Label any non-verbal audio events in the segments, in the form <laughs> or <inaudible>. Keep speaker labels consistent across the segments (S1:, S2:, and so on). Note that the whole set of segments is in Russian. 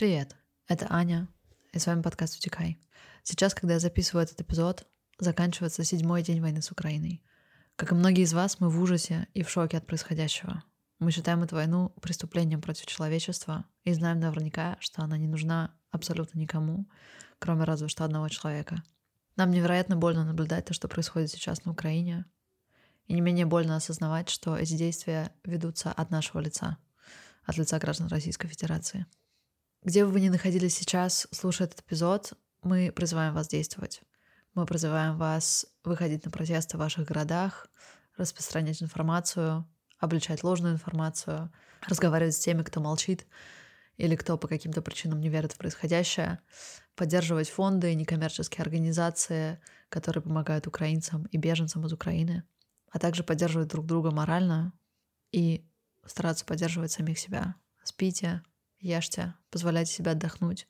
S1: Привет, это Аня, и с вами подкаст «Утекай». Сейчас, когда я записываю этот эпизод, заканчивается седьмой день войны с Украиной. Как и многие из вас, мы в ужасе и в шоке от происходящего. Мы считаем эту войну преступлением против человечества и знаем наверняка, что она не нужна абсолютно никому, кроме разве что одного человека. Нам невероятно больно наблюдать то, что происходит сейчас на Украине, и не менее больно осознавать, что эти действия ведутся от нашего лица, от лица граждан Российской Федерации. Где бы вы ни находились сейчас, слушая этот эпизод, мы призываем вас действовать. Мы призываем вас выходить на протесты в ваших городах, распространять информацию, обличать ложную информацию, разговаривать с теми, кто молчит или кто по каким-то причинам не верит в происходящее, поддерживать фонды и некоммерческие организации, которые помогают украинцам и беженцам из Украины, а также поддерживать друг друга морально и стараться поддерживать самих себя. Спите, ешьте, позволяйте себе отдохнуть,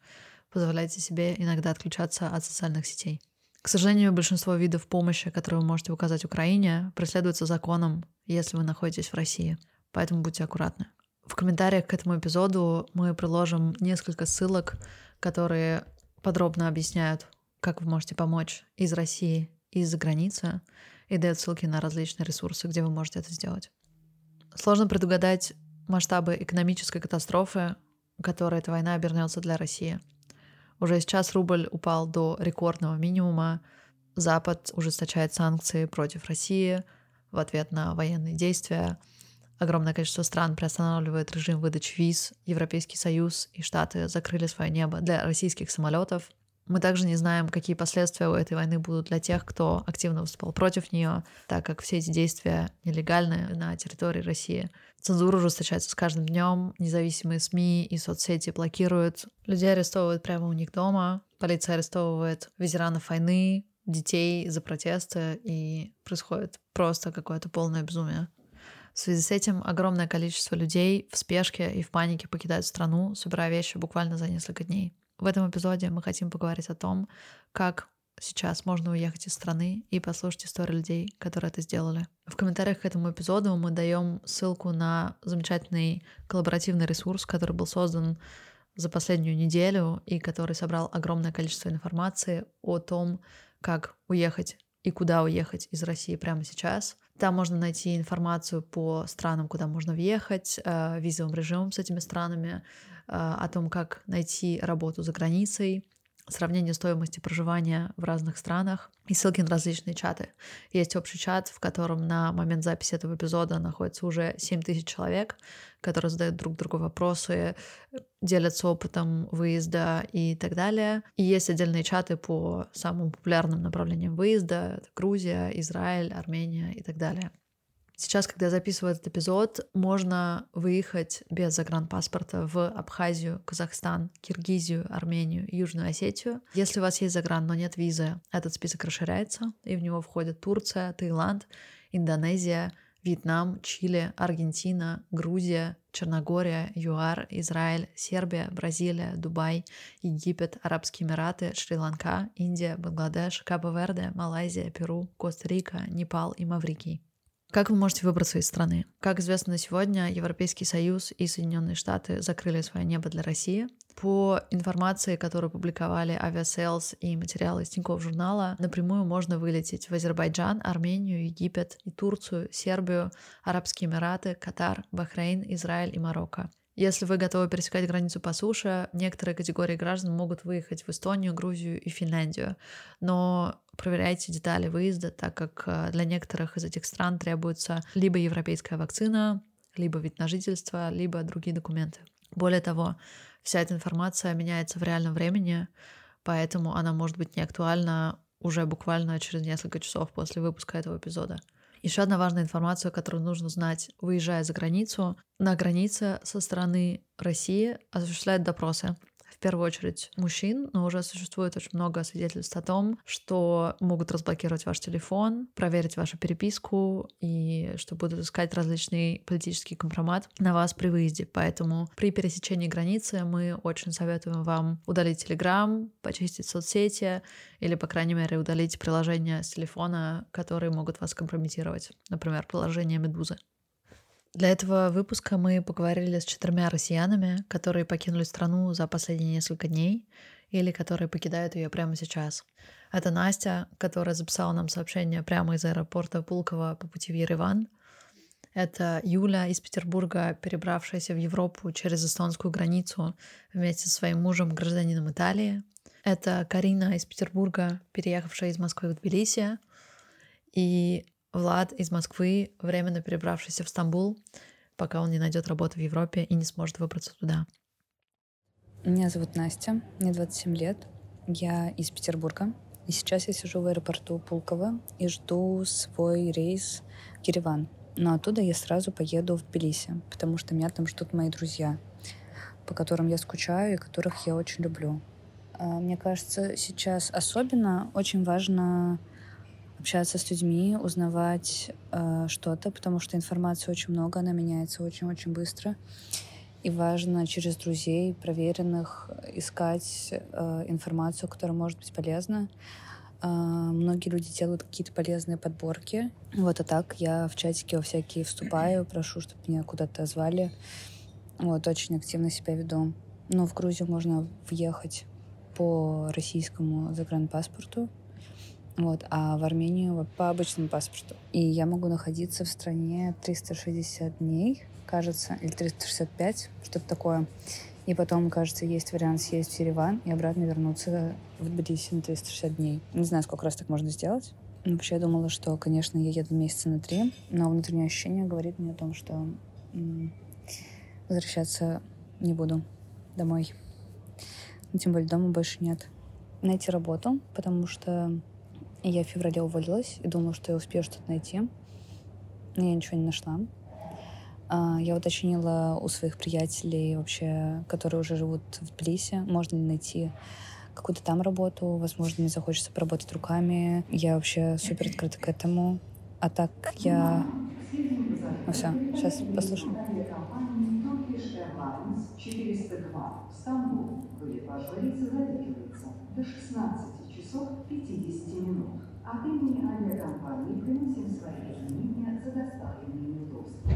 S1: позволяйте себе иногда отключаться от социальных сетей. К сожалению, большинство видов помощи, которые вы можете указать Украине, преследуются законом, если вы находитесь в России. Поэтому будьте аккуратны. В комментариях к этому эпизоду мы приложим несколько ссылок, которые подробно объясняют, как вы можете помочь из России и из-за границы, и дают ссылки на различные ресурсы, где вы можете это сделать. Сложно предугадать масштабы экономической катастрофы, которой эта война обернется для России. Уже сейчас рубль упал до рекордного минимума. Запад ужесточает санкции против России в ответ на военные действия. Огромное количество стран приостанавливает режим выдачи виз. Европейский Союз и Штаты закрыли свое небо для российских самолетов. Мы также не знаем, какие последствия у этой войны будут для тех, кто активно выступал против нее, так как все эти действия нелегальны на территории России. Цензура ужесточается с каждым днем, независимые СМИ и соцсети блокируют, людей арестовывают прямо у них дома, полиция арестовывает ветеранов войны, детей за протесты, и происходит просто какое-то полное безумие. В связи с этим огромное количество людей в спешке и в панике покидают страну, собирая вещи буквально за несколько дней. В этом эпизоде мы хотим поговорить о том, как сейчас можно уехать из страны и послушать историю людей, которые это сделали. В комментариях к этому эпизоду мы даем ссылку на замечательный коллаборативный ресурс, который был создан за последнюю неделю и который собрал огромное количество информации о том, как уехать и куда уехать из России прямо сейчас. Там можно найти информацию по странам, куда можно въехать, э, визовым режимом с этими странами, э, о том, как найти работу за границей, сравнение стоимости проживания в разных странах и ссылки на различные чаты. Есть общий чат, в котором на момент записи этого эпизода находится уже 7 тысяч человек, которые задают друг другу вопросы, делятся опытом выезда и так далее. И есть отдельные чаты по самым популярным направлениям выезда. Грузия, Израиль, Армения и так далее. Сейчас, когда я записываю этот эпизод, можно выехать без загранпаспорта в Абхазию, Казахстан, Киргизию, Армению, Южную Осетию. Если у вас есть загран, но нет визы, этот список расширяется, и в него входят Турция, Таиланд, Индонезия, Вьетнам, Чили, Аргентина, Грузия, Черногория, ЮАР, Израиль, Сербия, Бразилия, Дубай, Египет, Арабские Эмираты, Шри-Ланка, Индия, Бангладеш, Кабо-Верде, Малайзия, Перу, Коста-Рика, Непал и Маврикий. Как вы можете выбраться из страны? Как известно сегодня, Европейский Союз и Соединенные Штаты закрыли свое небо для России. По информации, которую публиковали Aviasales и материалы из Тинькофф журнала, напрямую можно вылететь в Азербайджан, Армению, Египет и Турцию, Сербию, Арабские Эмираты, Катар, Бахрейн, Израиль и Марокко. Если вы готовы пересекать границу по суше, некоторые категории граждан могут выехать в Эстонию, Грузию и Финляндию. Но проверяйте детали выезда, так как э, для некоторых из этих стран требуется либо европейская вакцина, либо вид на жительство, либо другие документы. Более того, вся эта информация меняется в реальном времени, поэтому она может быть не актуальна уже буквально через несколько часов после выпуска этого эпизода. Еще одна важная информация, которую нужно знать, выезжая за границу. На границе со стороны России осуществляют допросы первую очередь мужчин, но уже существует очень много свидетельств о том, что могут разблокировать ваш телефон, проверить вашу переписку и что будут искать различный политический компромат на вас при выезде. Поэтому при пересечении границы мы очень советуем вам удалить Telegram, почистить соцсети или, по крайней мере, удалить приложения с телефона, которые могут вас компрометировать. Например, приложение Медузы. Для этого выпуска мы поговорили с четырьмя россиянами, которые покинули страну за последние несколько дней или которые покидают ее прямо сейчас. Это Настя, которая записала нам сообщение прямо из аэропорта Пулково по пути в Ереван. Это Юля из Петербурга, перебравшаяся в Европу через эстонскую границу вместе со своим мужем, гражданином Италии. Это Карина из Петербурга, переехавшая из Москвы в Тбилиси. И Влад из Москвы, временно перебравшийся в Стамбул, пока он не найдет работу в Европе и не сможет выбраться туда.
S2: Меня зовут Настя, мне 27 лет. Я из Петербурга. И сейчас я сижу в аэропорту Пулково и жду свой рейс в Ереван. Но оттуда я сразу поеду в Тбилиси, потому что меня там ждут мои друзья, по которым я скучаю и которых я очень люблю. А, мне кажется, сейчас особенно очень важно общаться с людьми, узнавать э, что-то, потому что информации очень много, она меняется очень-очень быстро. И важно через друзей, проверенных, искать э, информацию, которая может быть полезна. Э, многие люди делают какие-то полезные подборки. Вот, а так я в чатике во всякие вступаю, прошу, чтобы меня куда-то звали. Вот, очень активно себя веду. Но в Грузию можно въехать по российскому загранпаспорту. Вот, а в Армению по обычному паспорту. И я могу находиться в стране 360 дней, кажется, или 365, что-то такое. И потом, кажется, есть вариант съездить в Ереван и обратно вернуться в Тбилиси на 360 дней. Не знаю, сколько раз так можно сделать. Вообще я думала, что, конечно, я еду месяца на три, но внутреннее ощущение говорит мне о том, что возвращаться не буду домой. Но тем более дома больше нет. Найти работу, потому что я в феврале уволилась и думала, что я успею что-то найти. Но я ничего не нашла. А, я уточнила у своих приятелей вообще, которые уже живут в Тбилиси, можно ли найти какую-то там работу, возможно, мне захочется поработать руками. Я вообще супер открыта к этому. А так я... Ну все, сейчас послушаем. 402 Стамбул. Вылет вашего рейса задерживается до 16 часов 50 минут. От имени авиакомпании приносим свои извинения за доставленные неудобства.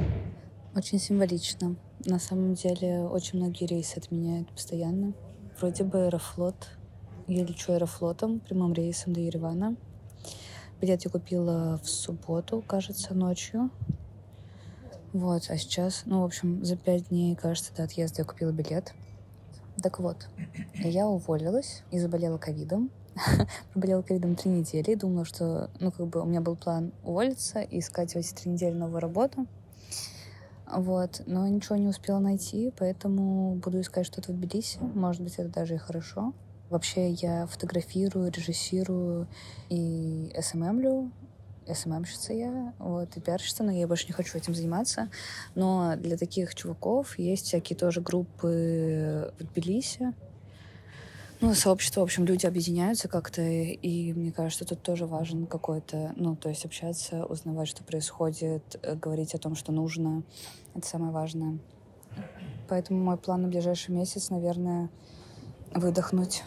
S2: Очень символично. На самом деле очень многие рейсы отменяют постоянно. Вроде бы Аэрофлот. Я лечу Аэрофлотом, прямым рейсом до Еревана. Билет я купила в субботу, кажется, ночью. Вот, а сейчас, ну, в общем, за пять дней, кажется, до отъезда я купила билет. Так вот, я уволилась и заболела ковидом. <laughs> Проболела ковидом три недели и думала, что, ну, как бы у меня был план уволиться и искать в эти три недели новую работу. Вот, но ничего не успела найти, поэтому буду искать что-то в Тбилиси. Может быть, это даже и хорошо. Вообще я фотографирую, режиссирую и СММлю. СММщица я, вот, и пиарщица, но я больше не хочу этим заниматься. Но для таких чуваков есть всякие тоже группы в Тбилиси, ну, сообщество, в общем, люди объединяются как-то, и мне кажется, тут тоже важен какой-то, ну, то есть общаться, узнавать, что происходит, э, говорить о том, что нужно. Это самое важное. Поэтому мой план на ближайший месяц, наверное, выдохнуть,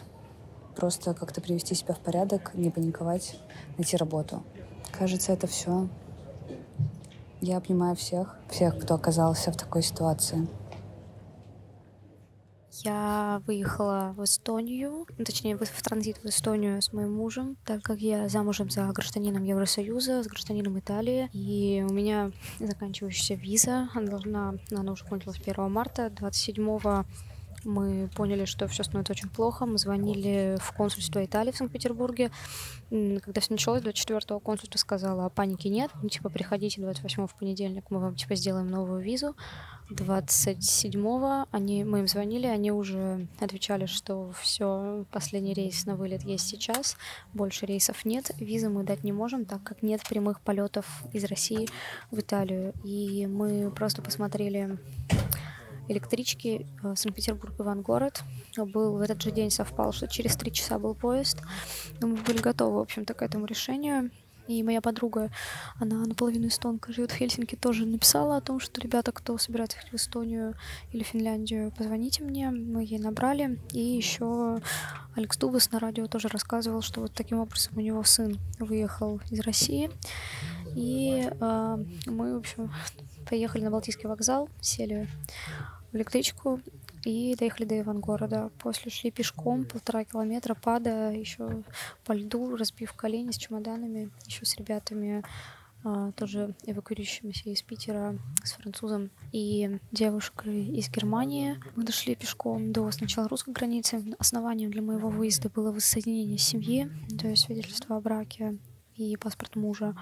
S2: просто как-то привести себя в порядок, не паниковать, найти работу. Кажется, это все. Я обнимаю всех, всех, кто оказался в такой ситуации.
S3: Я выехала в Эстонию, ну, точнее, в транзит в Эстонию с моим мужем, так как я замужем за гражданином Евросоюза, с гражданином Италии, и у меня заканчивающаяся виза, она должна, она уже кончилась 1 марта, 27 мы поняли, что все становится очень плохо. Мы звонили в консульство Италии в Санкт-Петербурге. Когда все началось, 24-го консульство сказала, паники нет, ну, типа, приходите 28 в понедельник, мы вам, типа, сделаем новую визу. 27-го они, мы им звонили, они уже отвечали, что все, последний рейс на вылет есть сейчас, больше рейсов нет, визы мы дать не можем, так как нет прямых полетов из России в Италию. И мы просто посмотрели электрички э, Санкт-Петербург-Ивангород. Был в этот же день совпал, что через три часа был поезд. Но мы были готовы, в общем-то, к этому решению. И моя подруга, она наполовину эстонка, живет в Хельсинки, тоже написала о том, что ребята, кто собирается ехать в Эстонию или Финляндию, позвоните мне. Мы ей набрали. И еще Алекс Дубас на радио тоже рассказывал, что вот таким образом у него сын выехал из России. И э, мы, в общем, Поехали на Балтийский вокзал, сели в электричку и доехали до Ивангорода. После шли пешком полтора километра, падая еще по льду, разбив колени с чемоданами, еще с ребятами а, тоже эвакуирующимися из Питера с французом и девушкой из Германии. Мы дошли пешком до сначала русской границы. Основанием для моего выезда было воссоединение семьи, то есть свидетельство о браке и паспорт мужа.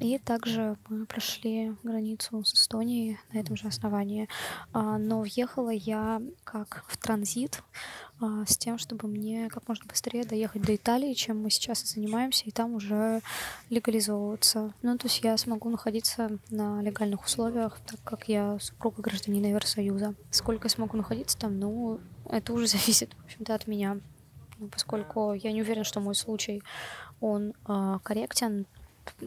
S3: И также мы прошли границу с Эстонией на этом же основании. А, но въехала я как в транзит а, с тем, чтобы мне как можно быстрее доехать до Италии, чем мы сейчас и занимаемся, и там уже легализовываться. Ну, то есть я смогу находиться на легальных условиях, так как я супруга гражданина Евросоюза. Сколько я смогу находиться там, ну, это уже <laughs> зависит, в общем-то, от меня. Поскольку я не уверена, что мой случай он э, корректен,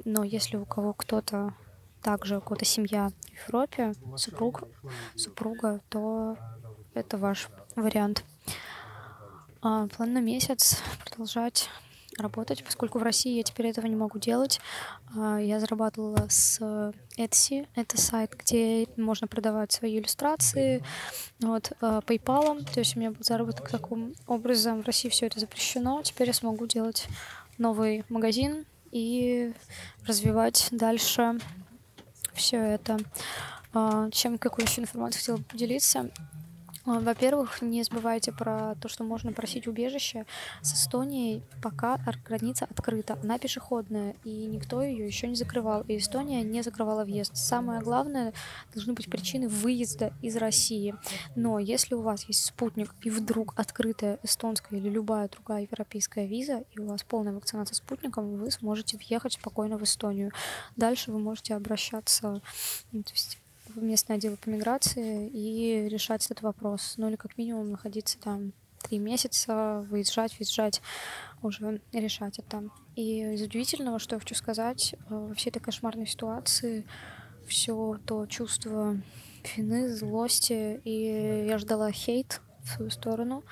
S3: но если у кого кто-то также у кого-то семья в Европе, супруг, супруга, то это ваш вариант. А, план на месяц продолжать работать, поскольку в России я теперь этого не могу делать. А, я зарабатывала с Etsy, это сайт, где можно продавать свои иллюстрации, вот, а, PayPal, то есть у меня был заработок таким образом. В России все это запрещено, теперь я смогу делать новый магазин и развивать дальше все это. А, чем какую еще информацию хотела поделиться? А, во-первых, не забывайте про то, что можно просить убежище с Эстонией, пока граница открыта. Она пешеходная, и никто ее еще не закрывал. И Эстония не закрывала въезд. Самое главное, должны быть причины выезда из России. Но если у вас есть спутник, и вдруг открытая эстонская или любая другая европейская виза, и у вас полная вакцинация спутником, вы сможете въехать спокойно в Эстонию. Дальше вы можете обращаться, ну, то есть местное отдел по миграции и решать этот вопрос. Ну или как минимум находиться там три месяца, выезжать, въезжать, уже решать это. И из удивительного, что я хочу сказать, э, во всей этой кошмарной ситуации все то чувство вины, злости, и я ждала хейт в свою сторону,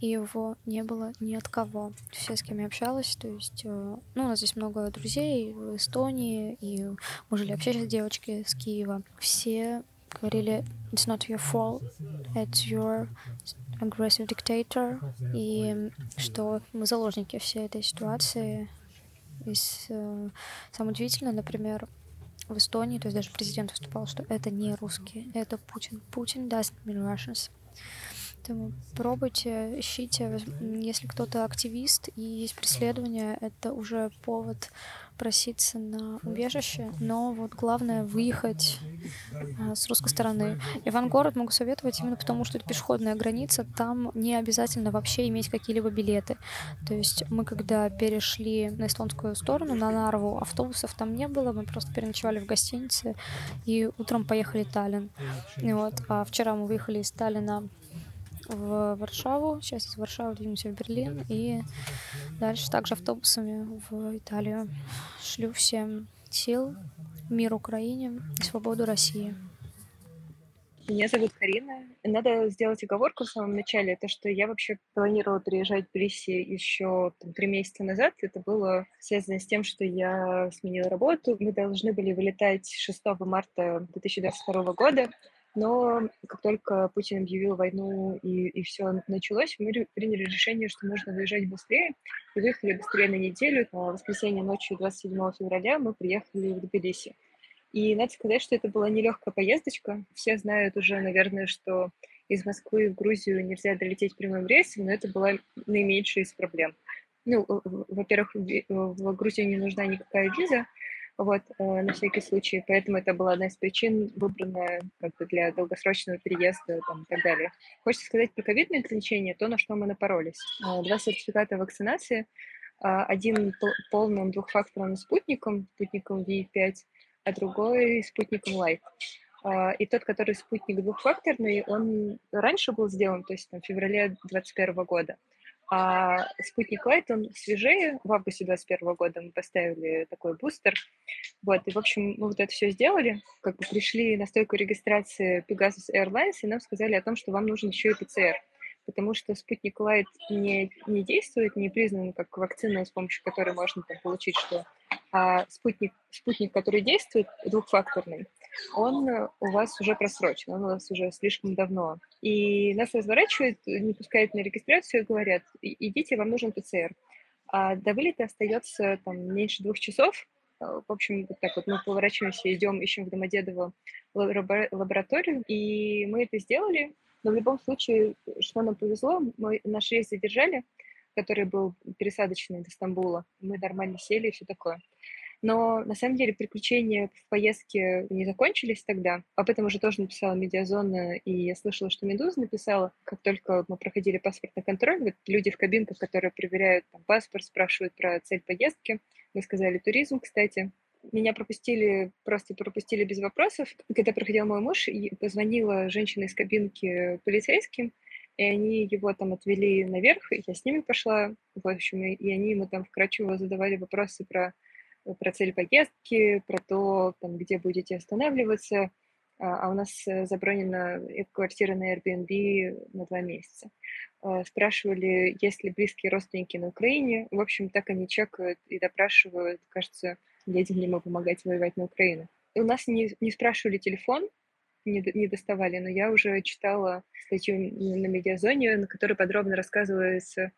S3: и его не было ни от кого. Все, с кем я общалась, то есть, э, ну, у нас здесь много друзей в Эстонии, и мы жили вообще с девочки с Киева. Все говорили, it's not your fault, it's your aggressive dictator, и что мы заложники всей этой ситуации. И с, э, самое удивительное, например, в Эстонии, то есть даже президент выступал, что это не русские, это Путин. Путин doesn't mean Russians. Поэтому пробуйте, ищите. Если кто-то активист и есть преследование, это уже повод проситься на убежище. Но вот главное выехать а, с русской стороны. Ивангород могу советовать именно потому, что это пешеходная граница. Там не обязательно вообще иметь какие-либо билеты. То есть мы когда перешли на эстонскую сторону, на Нарву, автобусов там не было. Мы просто переночевали в гостинице и утром поехали в Таллин. И вот, а вчера мы выехали из Таллина в Варшаву, сейчас из Варшавы двинемся в Берлин и дальше также автобусами в Италию. Шлю всем сил, мир Украине свободу России.
S4: Меня зовут Карина. Надо сделать оговорку в самом начале, то, что я вообще планировала переезжать в Тбилиси еще там, три месяца назад. Это было связано с тем, что я сменила работу. Мы должны были вылетать 6 марта 2022 года. Но как только Путин объявил войну и, и все началось, мы приняли решение, что нужно выезжать быстрее. И выехали быстрее на неделю. В воскресенье ночью 27 февраля мы приехали в Тбилиси. И надо сказать, что это была нелегкая поездочка. Все знают уже, наверное, что из Москвы в Грузию нельзя долететь прямым рейсом, но это была наименьшая из проблем. Ну, во-первых, в Грузию не нужна никакая виза, вот, э, на всякий случай. Поэтому это была одна из причин, выбранная как бы для долгосрочного переезда там, и так далее. Хочется сказать про ковидные ограничения, то, на что мы напоролись. Э, два сертификата вакцинации, а, один полным двухфакторным спутником, спутником V5, а другой спутником Light. А, и тот, который спутник двухфакторный, он раньше был сделан, то есть там, в феврале 2021 года. А спутник Лайт, он свежее. В августе 2021 года мы поставили такой бустер. Вот, и, в общем, мы вот это все сделали. Как бы пришли на стойку регистрации Pegasus Airlines, и нам сказали о том, что вам нужен еще и ПЦР. Потому что спутник Лайт не, не действует, не признан как вакцина, с помощью которой можно там, получить что. А спутник, спутник, который действует, двухфакторный, он у вас уже просрочен, он у вас уже слишком давно. И нас разворачивают, не пускают на регистрацию и говорят, идите, вам нужен ПЦР. А до вылета остается там меньше двух часов, в общем, вот так вот мы поворачиваемся, идем, ищем в Домодедово лабораторию, и мы это сделали. Но в любом случае, что нам повезло, мы наш рейс задержали, который был пересадочный до Стамбула. Мы нормально сели и все такое. Но на самом деле приключения в поездке не закончились тогда. Об этом уже тоже написала Медиазона, и я слышала, что Медуза написала, как только мы проходили паспортный контроль, вот люди в кабинках, которые проверяют там, паспорт, спрашивают про цель поездки. Мы сказали туризм, кстати. Меня пропустили, просто пропустили без вопросов. Когда проходил мой муж, позвонила женщина из кабинки полицейским, и они его там отвели наверх, и я с ними пошла, в общем, и они ему там вкратчиво задавали вопросы про про цель поездки, про то, там, где будете останавливаться, а, а у нас э, забронена квартира на Airbnb на два месяца. Спрашивали, есть ли близкие родственники на Украине. В общем, так они чекают и допрашивают. Кажется, едем ли мы помогать воевать на Украину. У нас не, не спрашивали телефон, не, не доставали, но я уже читала статью на Медиазоне, на которой подробно рассказывается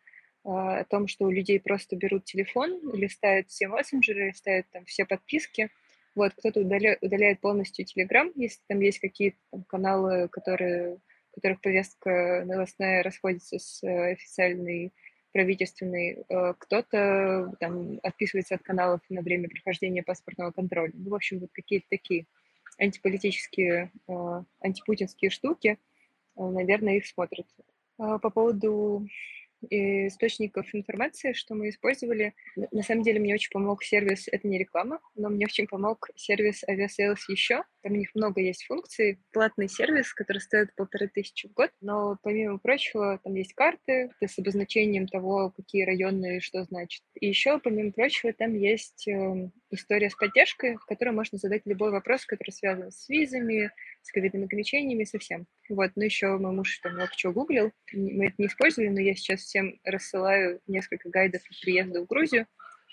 S4: о том, что у людей просто берут телефон, листают все мессенджеры, листают там все подписки. Вот, кто-то удаляет, удаляет полностью Телеграм, если там есть какие-то там, каналы, которые, которых повестка новостная расходится с э, официальной правительственной, э, кто-то там отписывается от каналов на время прохождения паспортного контроля. Ну, в общем, вот какие-то такие антиполитические, э, антипутинские штуки, наверное, их смотрят. А по поводу источников информации, что мы использовали. На самом деле мне очень помог сервис, это не реклама, но мне очень помог сервис Aviasales еще. Там у них много есть функций. Платный сервис, который стоит полторы тысячи в год, но помимо прочего там есть карты с обозначением того, какие районы что значит. И еще, помимо прочего, там есть э, история с поддержкой, в которой можно задать любой вопрос, который связан с визами, с ковидными ограничениями, совсем. Вот, ну еще мой муж там много чего гуглил. Мы это не использовали, но я сейчас всем рассылаю несколько гайдов по приезду в Грузию.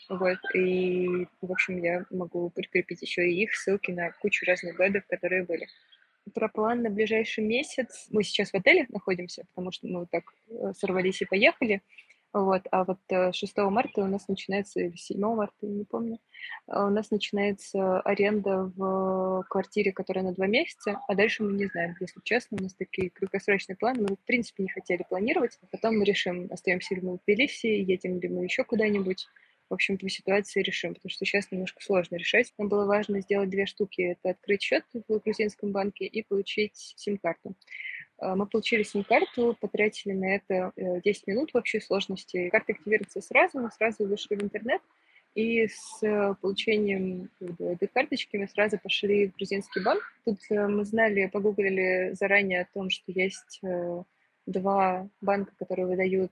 S4: Вот, и, в общем, я могу прикрепить еще и их ссылки на кучу разных гайдов, которые были. Про план на ближайший месяц. Мы сейчас в отеле находимся, потому что мы так э, сорвались и поехали. Вот, а вот 6 э, марта у нас начинается, или 7 марта, я не помню, а у нас начинается аренда в квартире, которая на два месяца, а дальше мы не знаем, если честно, у нас такие краткосрочные планы, мы, в принципе, не хотели планировать, а потом мы решим, остаемся ли мы в Тбилиси, едем ли мы еще куда-нибудь, в общем, по ситуации решим, потому что сейчас немножко сложно решать. Нам было важно сделать две штуки. Это открыть счет в грузинском банке и получить сим-карту. А, мы получили сим-карту, потратили на это 10 э, минут в общей сложности. Карта активируется сразу, мы сразу вышли в интернет, и с э, получением этой карточки мы сразу пошли в грузинский банк. Тут э, мы знали, погуглили заранее о том, что есть два банка, которые выдают,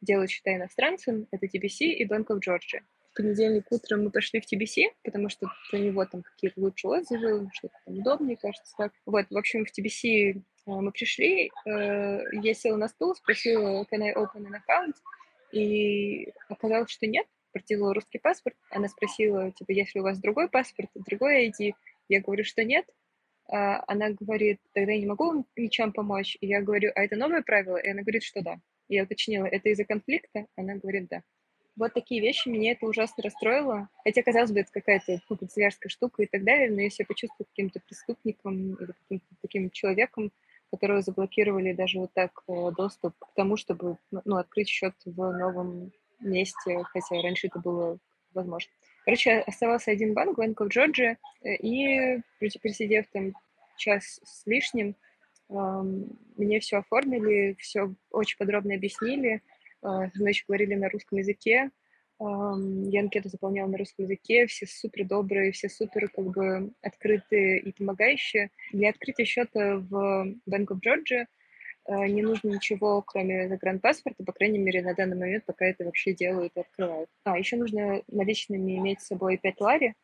S4: делают счета иностранцам. Это TBC и Bank of Georgia. Понедельник утром мы пошли в TBC, потому что у него там какие-то лучшие отзывы, что-то там удобнее, кажется, так. Вот, в общем, в TBC Э, мы пришли, э, я села на стул, спросила, can I open an account, и оказалось, что нет, протянула русский паспорт, она спросила, типа, есть ли у вас другой паспорт, другой ID, я говорю, что нет, а она говорит, тогда я не могу вам ничем помочь, и я говорю, а это новое правило, и она говорит, что да. Я уточнила, это из-за конфликта? Она говорит, да. Вот такие вещи, меня это ужасно расстроило. Хотя, казалось бы, это какая-то ну, канцелярская штука и так далее, но я почувствую каким-то преступником или каким-то таким человеком, которые заблокировали даже вот так э, доступ к тому, чтобы ну, открыть счет в новом месте, хотя раньше это было возможно. Короче, оставался один банк, Банк в Джорджии, и присидев там час с лишним, мне все оформили, все очень подробно объяснили, значит, говорили на русском языке, я анкету заполняла на русском языке, все супер добрые, все супер как бы открытые и помогающие. Для открытия счета в Bank of Georgia э, не нужно ничего, кроме загранпаспорта, по крайней мере, на данный момент, пока это вообще делают и открывают. А, еще нужно наличными иметь с собой 5 лари.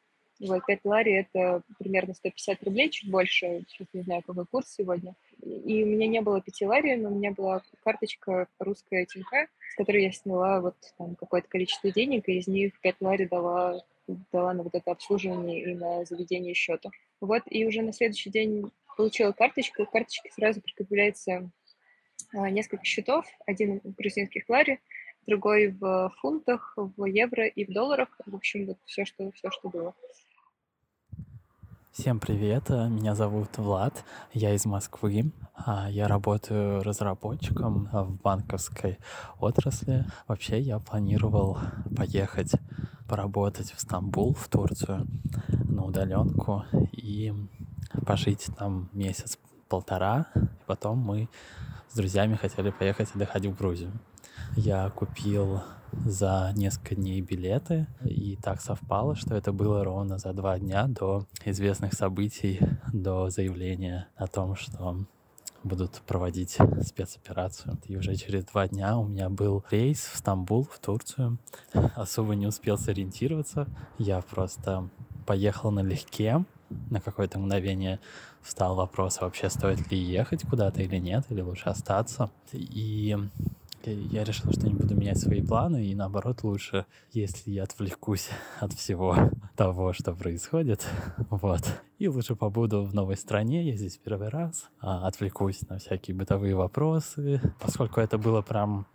S4: Вот, 5 лари — это примерно 150 рублей, чуть больше, сейчас не знаю, какой курс сегодня. И у меня не было 5 лари, но у меня была карточка русская Тинька, с которой я сняла вот там какое-то количество денег, и из них 5 лари дала дала на вот это обслуживание и на заведение счета. Вот, и уже на следующий день получила карточку. К карточке сразу прикрепляется а, несколько счетов. Один в грузинских ларе, другой в фунтах, в евро и в долларах. В общем, вот все, что, все, что было.
S5: Всем привет, меня зовут Влад, я из Москвы, а, я работаю разработчиком в банковской отрасли. Вообще я планировал поехать поработать в Стамбул, в Турцию, на удаленку и пожить там месяц-полтора. Потом мы с друзьями хотели поехать отдыхать в Грузию. Я купил за несколько дней билеты, и так совпало, что это было ровно за два дня до известных событий, до заявления о том, что будут проводить спецоперацию. И уже через два дня у меня был рейс в Стамбул, в Турцию. Особо не успел сориентироваться. Я просто поехал налегке. На какое-то мгновение встал вопрос, вообще стоит ли ехать куда-то или нет, или лучше остаться. И я решил, что не буду менять свои планы, и наоборот лучше, если я отвлекусь <laughs> от всего того, что происходит, <laughs> вот. И лучше побуду в новой стране, я здесь первый раз, а, отвлекусь на всякие бытовые вопросы, поскольку это было прям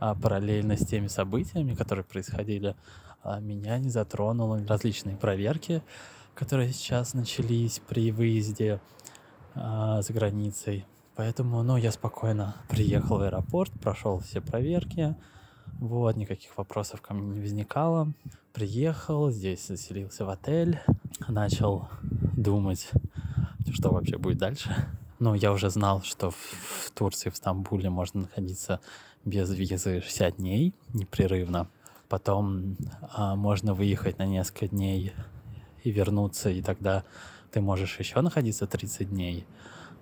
S5: а, параллельно с теми событиями, которые происходили, а, меня не затронуло различные проверки, которые сейчас начались при выезде за границей. Поэтому, ну, я спокойно приехал в аэропорт, прошел все проверки, вот, никаких вопросов ко мне не возникало. Приехал, здесь заселился в отель, начал думать, что вообще будет дальше. Ну, я уже знал, что в Турции, в Стамбуле можно находиться без визы 60 дней непрерывно. Потом а, можно выехать на несколько дней и вернуться, и тогда ты можешь еще находиться 30 дней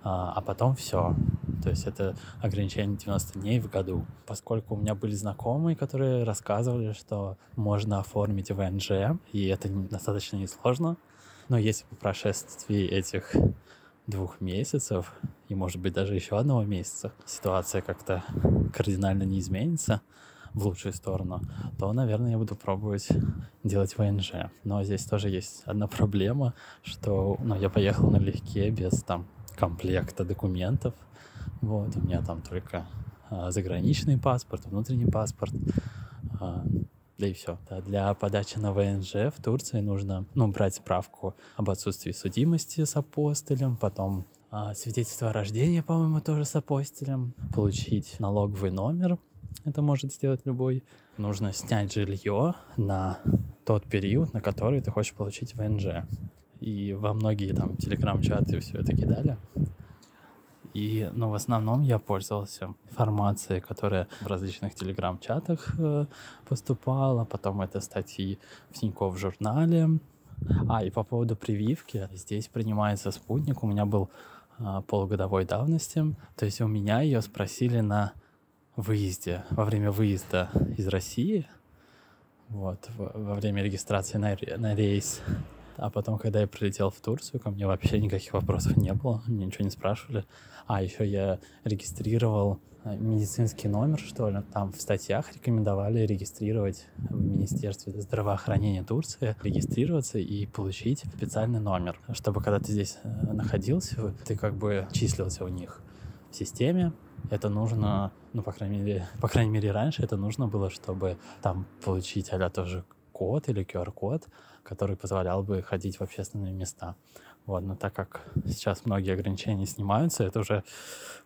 S5: а, а потом все. То есть это ограничение 90 дней в году. Поскольку у меня были знакомые, которые рассказывали, что можно оформить ВНЖ, и это достаточно несложно, но если по прошествии этих двух месяцев, и может быть даже еще одного месяца, ситуация как-то кардинально не изменится в лучшую сторону, то, наверное, я буду пробовать делать ВНЖ. Но здесь тоже есть одна проблема, что ну, я поехал налегке без там комплекта документов. Вот, у меня там только а, заграничный паспорт, внутренний паспорт. А, да и все. Для подачи на ВНЖ в Турции нужно ну, брать справку об отсутствии судимости с апостолем, потом а, свидетельство о рождении, по-моему, тоже с апостолем, получить налоговый номер, это может сделать любой. Нужно снять жилье на тот период, на который ты хочешь получить ВНЖ и во многие там телеграм-чаты все это кидали. И, ну, в основном я пользовался информацией, которая в различных телеграм-чатах э, поступала, потом это статьи в Тинькофф журнале. А, и по поводу прививки, здесь принимается спутник, у меня был э, полугодовой давности, то есть у меня ее спросили на выезде, во время выезда из России, вот, во время регистрации на, на рейс. А потом, когда я прилетел в Турцию, ко мне вообще никаких вопросов не было, мне ничего не спрашивали. А еще я регистрировал э, медицинский номер, что ли. Там в статьях рекомендовали регистрировать в Министерстве здравоохранения Турции, регистрироваться и получить специальный номер, чтобы когда ты здесь э, находился, ты как бы числился у них в системе, это нужно, ну, по крайней мере, по крайней мере, раньше это нужно было, чтобы там получить, а тоже код или QR-код, который позволял бы ходить в общественные места. Вот, но так как сейчас многие ограничения снимаются, это уже,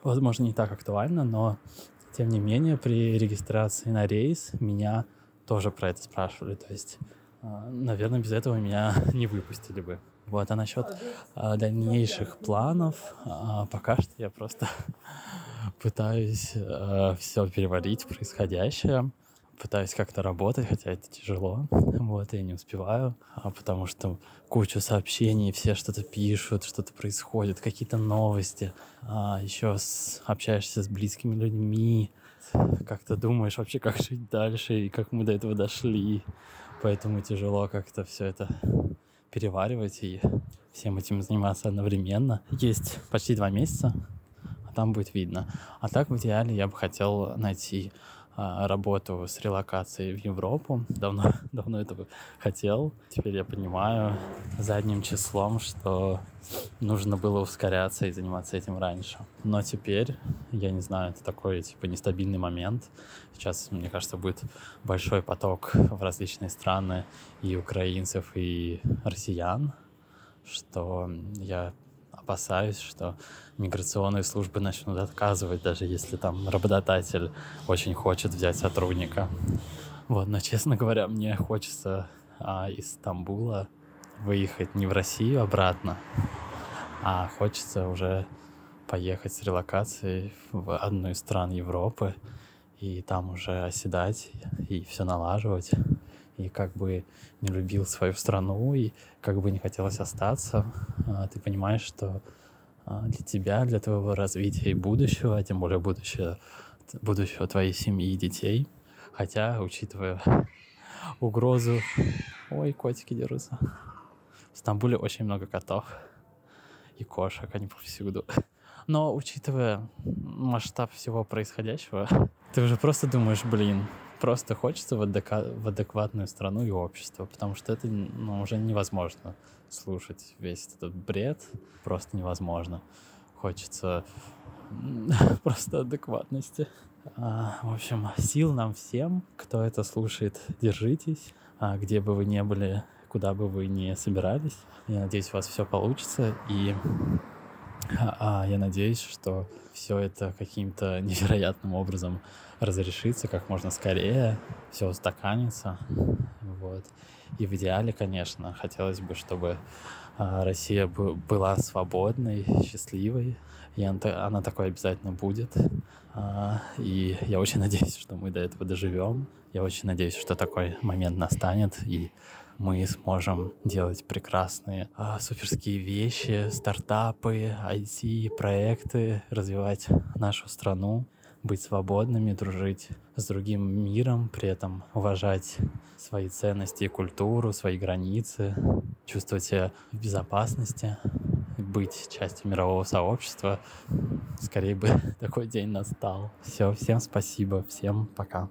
S5: возможно, не так актуально, но тем не менее при регистрации на рейс меня тоже про это спрашивали. То есть, а, наверное, без этого меня <laughs> не выпустили бы. Вот, а насчет а, дальнейших планов, а, пока что я просто <laughs> пытаюсь все переварить происходящее пытаюсь как-то работать, хотя это тяжело, вот, я не успеваю, а потому что кучу сообщений, все что-то пишут, что-то происходит, какие-то новости, а еще с, общаешься с близкими людьми, как-то думаешь вообще, как жить дальше и как мы до этого дошли, поэтому тяжело как-то все это переваривать и всем этим заниматься одновременно. Есть почти два месяца, а там будет видно. А так в идеале я бы хотел найти работу с релокацией в Европу. Давно, <laughs> давно этого хотел. Теперь я понимаю задним числом, что нужно было ускоряться и заниматься этим раньше. Но теперь, я не знаю, это такой типа нестабильный момент. Сейчас, мне кажется, будет большой поток в различные страны и украинцев, и россиян, что я опасаюсь, что миграционные службы начнут отказывать, даже если там работодатель очень хочет взять сотрудника. Вот, но, честно говоря, мне хочется а, из Стамбула выехать не в Россию обратно, а хочется уже поехать с релокацией в одну из стран Европы и там уже оседать и все налаживать. И как бы не любил свою страну, и как бы не хотелось остаться, а, ты понимаешь, что а, для тебя, для твоего развития и будущего, а тем более будущего, будущего твоей семьи и детей. Хотя, учитывая <laughs> угрозу... Ой, котики дерутся. В Стамбуле очень много котов и кошек, они повсюду. Но, учитывая масштаб всего происходящего, ты уже просто думаешь, блин, просто хочется в, адека... в адекватную страну и общество, потому что это ну, уже невозможно слушать весь этот бред, просто невозможно. Хочется <laughs> просто адекватности. А, в общем, сил нам всем, кто это слушает, держитесь, а, где бы вы ни были, куда бы вы ни собирались. Я надеюсь, у вас все получится, и а, я надеюсь, что все это каким-то <laughs> невероятным образом разрешится как можно скорее, все устаканится. Вот. И в идеале, конечно, хотелось бы, чтобы а, Россия была свободной, счастливой, и она такой обязательно будет. А, и я очень <laughs> надеюсь, что мы до этого доживем. Я очень надеюсь, что такой момент настанет, и мы сможем делать прекрасные а, суперские вещи, стартапы, IT, проекты, развивать нашу страну быть свободными, дружить с другим миром, при этом уважать свои ценности и культуру, свои границы, чувствовать себя в безопасности, быть частью мирового сообщества. Скорее бы <laughs> такой день настал. Все, всем спасибо, всем пока.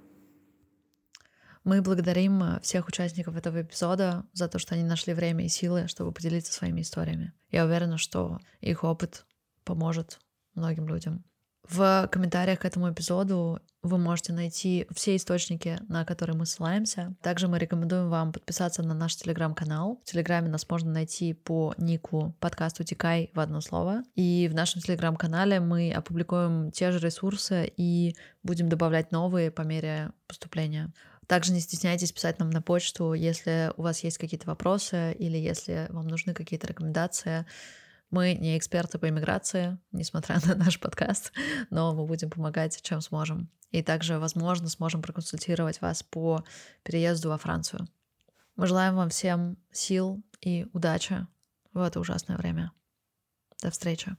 S1: Мы благодарим э, всех участников этого эпизода за то, что они нашли время и силы, чтобы поделиться своими историями. Я уверена, что их опыт поможет многим людям. В комментариях к этому эпизоду вы можете найти все источники, на которые мы ссылаемся. Также мы рекомендуем вам подписаться на наш телеграм-канал. В телеграме нас можно найти по нику подкаст «Утекай» в одно слово. И в нашем телеграм-канале мы опубликуем те же ресурсы и будем добавлять новые по мере поступления. Также не стесняйтесь писать нам на почту, если у вас есть какие-то вопросы или если вам нужны какие-то рекомендации. Мы не эксперты по иммиграции, несмотря <laughs> на наш подкаст, но мы будем помогать, чем сможем. И также, возможно, сможем проконсультировать вас по переезду во Францию. Мы желаем вам всем сил и удачи в это ужасное время. До встречи.